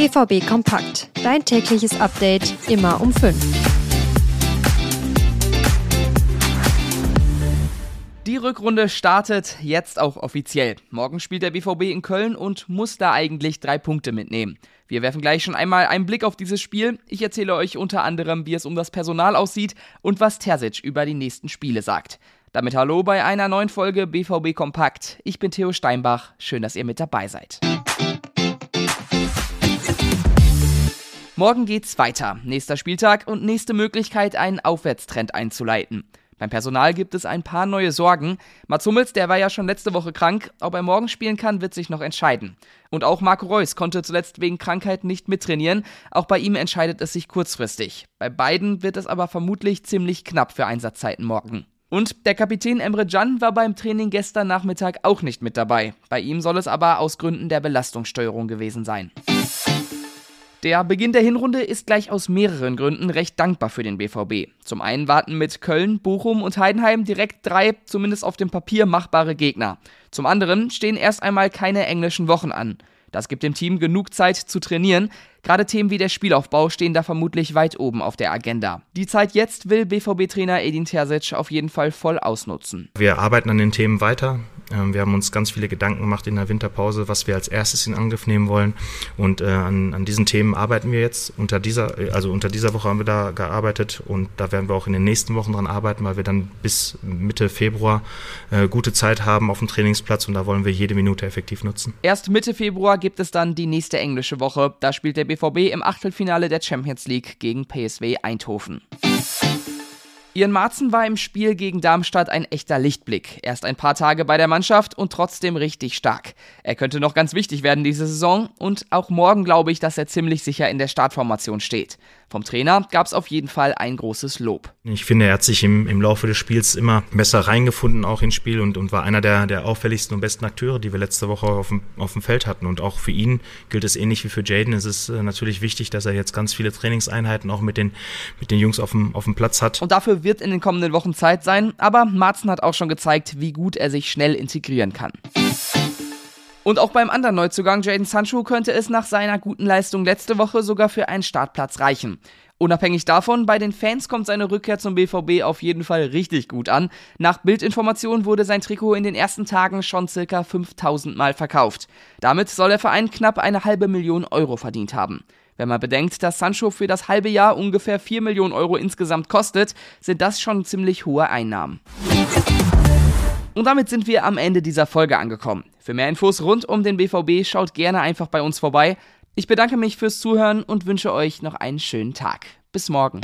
BVB Kompakt. Dein tägliches Update immer um 5. Die Rückrunde startet jetzt auch offiziell. Morgen spielt der BVB in Köln und muss da eigentlich drei Punkte mitnehmen. Wir werfen gleich schon einmal einen Blick auf dieses Spiel. Ich erzähle euch unter anderem, wie es um das Personal aussieht und was Terzic über die nächsten Spiele sagt. Damit hallo bei einer neuen Folge BVB Kompakt. Ich bin Theo Steinbach. Schön, dass ihr mit dabei seid. Morgen geht's weiter. Nächster Spieltag und nächste Möglichkeit, einen Aufwärtstrend einzuleiten. Beim Personal gibt es ein paar neue Sorgen. Mats Hummels, der war ja schon letzte Woche krank. Ob er morgen spielen kann, wird sich noch entscheiden. Und auch Marco Reus konnte zuletzt wegen Krankheit nicht mittrainieren. Auch bei ihm entscheidet es sich kurzfristig. Bei beiden wird es aber vermutlich ziemlich knapp für Einsatzzeiten morgen. Und der Kapitän Emre Can war beim Training gestern Nachmittag auch nicht mit dabei. Bei ihm soll es aber aus Gründen der Belastungssteuerung gewesen sein. Der Beginn der Hinrunde ist gleich aus mehreren Gründen recht dankbar für den BVB. Zum einen warten mit Köln, Bochum und Heidenheim direkt drei, zumindest auf dem Papier, machbare Gegner. Zum anderen stehen erst einmal keine englischen Wochen an. Das gibt dem Team genug Zeit zu trainieren. Gerade Themen wie der Spielaufbau stehen da vermutlich weit oben auf der Agenda. Die Zeit jetzt will BVB-Trainer Edin Terzic auf jeden Fall voll ausnutzen. Wir arbeiten an den Themen weiter. Ähm, wir haben uns ganz viele Gedanken gemacht in der Winterpause, was wir als erstes in Angriff nehmen wollen. Und äh, an, an diesen Themen arbeiten wir jetzt. Unter dieser, also unter dieser Woche haben wir da gearbeitet und da werden wir auch in den nächsten Wochen dran arbeiten, weil wir dann bis Mitte Februar äh, gute Zeit haben auf dem Trainingsplatz und da wollen wir jede Minute effektiv nutzen. Erst Mitte Februar gibt es dann die nächste englische Woche. Da spielt der BVB im Achtelfinale der Champions League gegen PSW Eindhoven. Ian Marzen war im Spiel gegen Darmstadt ein echter Lichtblick. Erst ein paar Tage bei der Mannschaft und trotzdem richtig stark. Er könnte noch ganz wichtig werden diese Saison und auch morgen glaube ich, dass er ziemlich sicher in der Startformation steht. Vom Trainer gab es auf jeden Fall ein großes Lob. Ich finde, er hat sich im, im Laufe des Spiels immer besser reingefunden, auch ins Spiel und, und war einer der, der auffälligsten und besten Akteure, die wir letzte Woche auf dem, auf dem Feld hatten. Und auch für ihn gilt es ähnlich wie für Jaden. Es ist äh, natürlich wichtig, dass er jetzt ganz viele Trainingseinheiten auch mit den, mit den Jungs auf dem, auf dem Platz hat. Und dafür wird in den kommenden Wochen Zeit sein, aber Marzen hat auch schon gezeigt, wie gut er sich schnell integrieren kann. Und auch beim anderen Neuzugang Jaden Sancho könnte es nach seiner guten Leistung letzte Woche sogar für einen Startplatz reichen. Unabhängig davon, bei den Fans kommt seine Rückkehr zum BVB auf jeden Fall richtig gut an. Nach Bildinformation wurde sein Trikot in den ersten Tagen schon circa 5000 Mal verkauft. Damit soll der Verein knapp eine halbe Million Euro verdient haben. Wenn man bedenkt, dass Sancho für das halbe Jahr ungefähr 4 Millionen Euro insgesamt kostet, sind das schon ziemlich hohe Einnahmen. Und damit sind wir am Ende dieser Folge angekommen. Für mehr Infos rund um den BVB schaut gerne einfach bei uns vorbei. Ich bedanke mich fürs Zuhören und wünsche euch noch einen schönen Tag. Bis morgen.